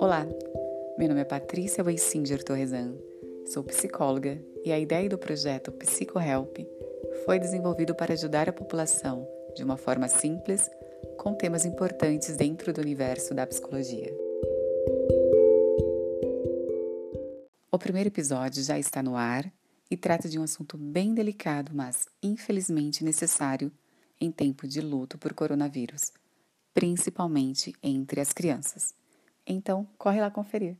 Olá, meu nome é Patrícia Weisinger Torresan, sou psicóloga e a ideia do projeto PsicoHelp foi desenvolvido para ajudar a população de uma forma simples com temas importantes dentro do universo da psicologia. O primeiro episódio já está no ar e trata de um assunto bem delicado, mas infelizmente necessário em tempo de luto por coronavírus, principalmente entre as crianças. Então, corre lá conferir.